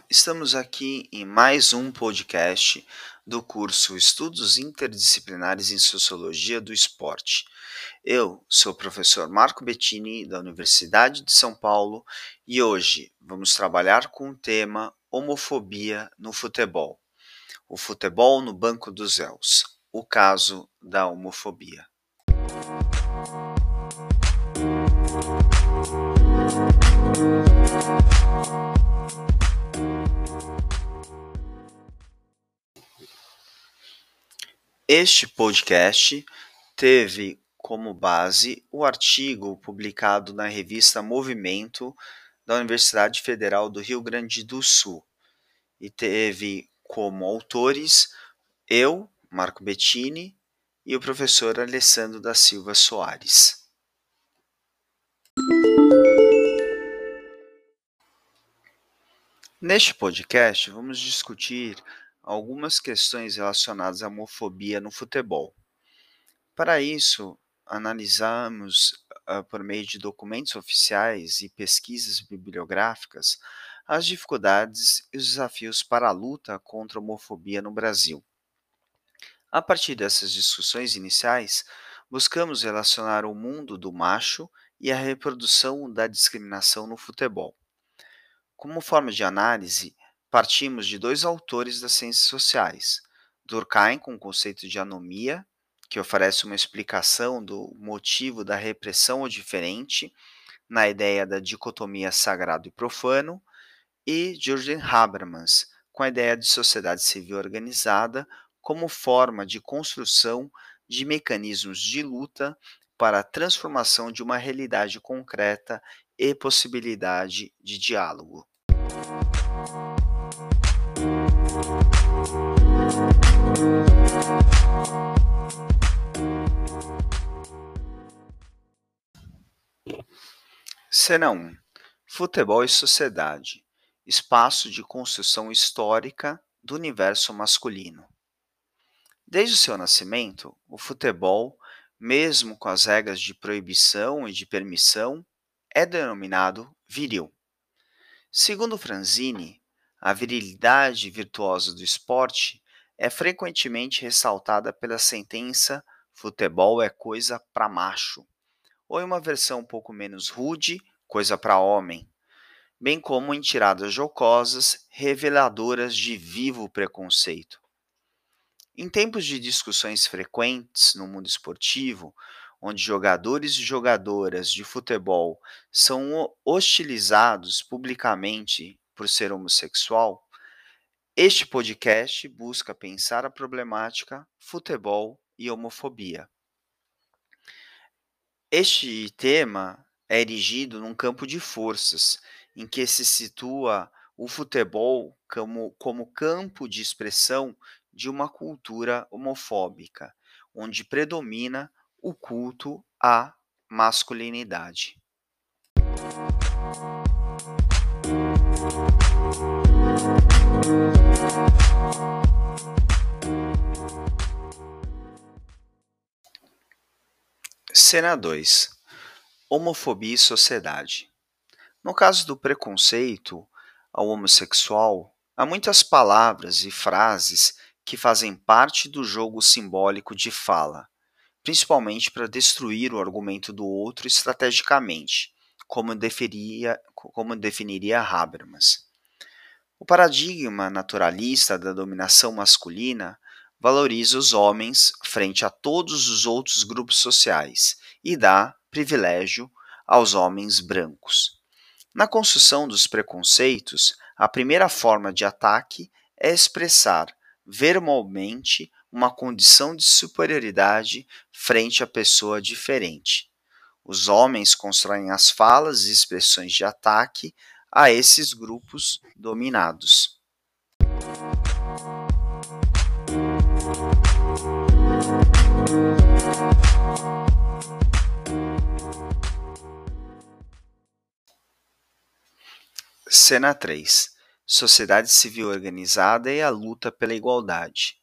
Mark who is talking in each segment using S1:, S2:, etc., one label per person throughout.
S1: Olá, estamos aqui em mais um podcast do curso Estudos Interdisciplinares em Sociologia do Esporte. Eu sou o professor Marco Bettini, da Universidade de São Paulo, e hoje vamos trabalhar com o tema Homofobia no Futebol. O futebol no Banco dos Réus, o caso da homofobia. Este podcast teve como base o artigo publicado na revista Movimento da Universidade Federal do Rio Grande do Sul e teve como autores eu, Marco Bettini, e o professor Alessandro da Silva Soares. Neste podcast, vamos discutir algumas questões relacionadas à homofobia no futebol. Para isso, analisamos, uh, por meio de documentos oficiais e pesquisas bibliográficas, as dificuldades e os desafios para a luta contra a homofobia no Brasil. A partir dessas discussões iniciais, buscamos relacionar o mundo do macho e a reprodução da discriminação no futebol. Como forma de análise, partimos de dois autores das ciências sociais, Durkheim com o conceito de anomia, que oferece uma explicação do motivo da repressão ao diferente, na ideia da dicotomia sagrado e profano, e Jürgen Habermas, com a ideia de sociedade civil organizada como forma de construção de mecanismos de luta para a transformação de uma realidade concreta e possibilidade de diálogo. Cena 1. Futebol e sociedade. Espaço de construção histórica do universo masculino. Desde o seu nascimento, o futebol, mesmo com as regras de proibição e de permissão, é denominado viril. Segundo Franzini, a virilidade virtuosa do esporte é frequentemente ressaltada pela sentença futebol é coisa para macho, ou em uma versão um pouco menos rude, coisa para homem, bem como em tiradas jocosas reveladoras de vivo preconceito. Em tempos de discussões frequentes no mundo esportivo, onde jogadores e jogadoras de futebol são hostilizados publicamente por ser homossexual, este podcast busca pensar a problemática futebol e homofobia. Este tema é erigido num campo de forças, em que se situa o futebol como, como campo de expressão de uma cultura homofóbica, onde predomina o culto à masculinidade. Cena 2 Homofobia e sociedade. No caso do preconceito ao homossexual, há muitas palavras e frases que fazem parte do jogo simbólico de fala, principalmente para destruir o argumento do outro estrategicamente, como, definiria, como definiria Habermas. O paradigma naturalista da dominação masculina valoriza os homens frente a todos os outros grupos sociais e dá privilégio aos homens brancos. Na construção dos preconceitos, a primeira forma de ataque é expressar verbalmente uma condição de superioridade frente à pessoa diferente. Os homens constroem as falas e expressões de ataque a esses grupos dominados. Cena 3 Sociedade civil organizada e a luta pela igualdade.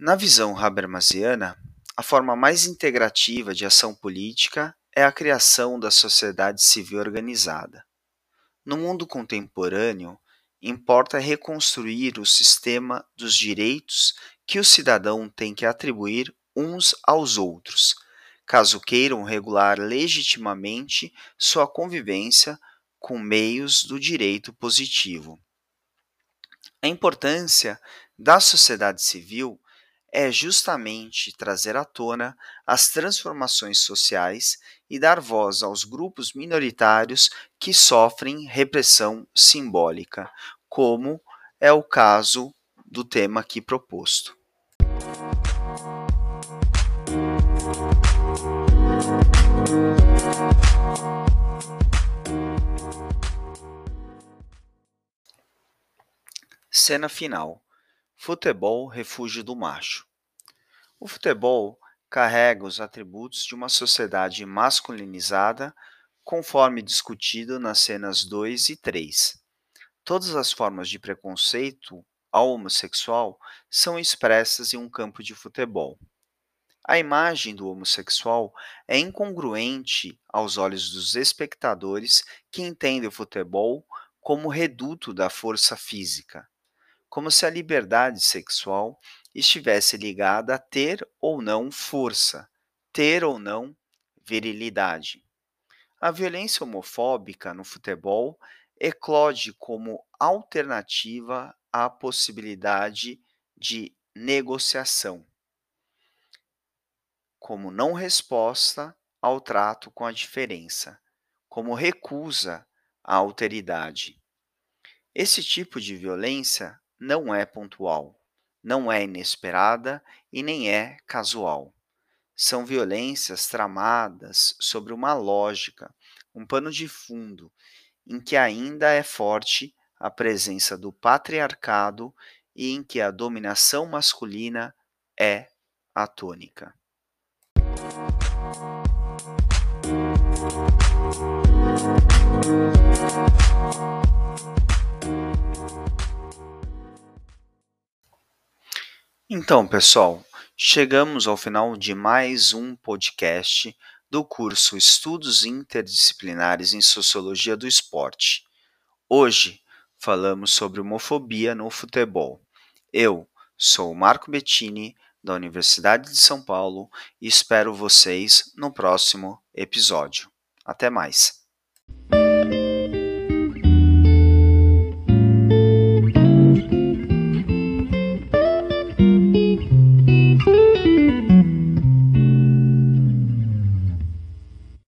S1: Na visão habermasiana, a forma mais integrativa de ação política é a criação da sociedade civil organizada. No mundo contemporâneo, importa reconstruir o sistema dos direitos que o cidadão tem que atribuir uns aos outros, caso queiram regular legitimamente sua convivência com meios do direito positivo. A importância da sociedade civil é justamente trazer à tona as transformações sociais e dar voz aos grupos minoritários que sofrem repressão simbólica, como é o caso do tema aqui proposto. Cena final: Futebol, refúgio do macho. O futebol carrega os atributos de uma sociedade masculinizada, conforme discutido nas cenas 2 e 3. Todas as formas de preconceito ao homossexual são expressas em um campo de futebol. A imagem do homossexual é incongruente aos olhos dos espectadores que entendem o futebol como reduto da força física, como se a liberdade sexual estivesse ligada a ter ou não força, ter ou não virilidade. A violência homofóbica no futebol eclode como alternativa à possibilidade de negociação, como não resposta ao trato com a diferença, como recusa à alteridade. Esse tipo de violência não é pontual, não é inesperada e nem é casual. São violências tramadas sobre uma lógica, um pano de fundo, em que ainda é forte a presença do patriarcado e em que a dominação masculina é a tônica. Então, pessoal, chegamos ao final de mais um podcast do curso Estudos Interdisciplinares em Sociologia do Esporte. Hoje falamos sobre homofobia no futebol. Eu sou Marco Bettini, da Universidade de São Paulo, e espero vocês no próximo episódio. Até mais!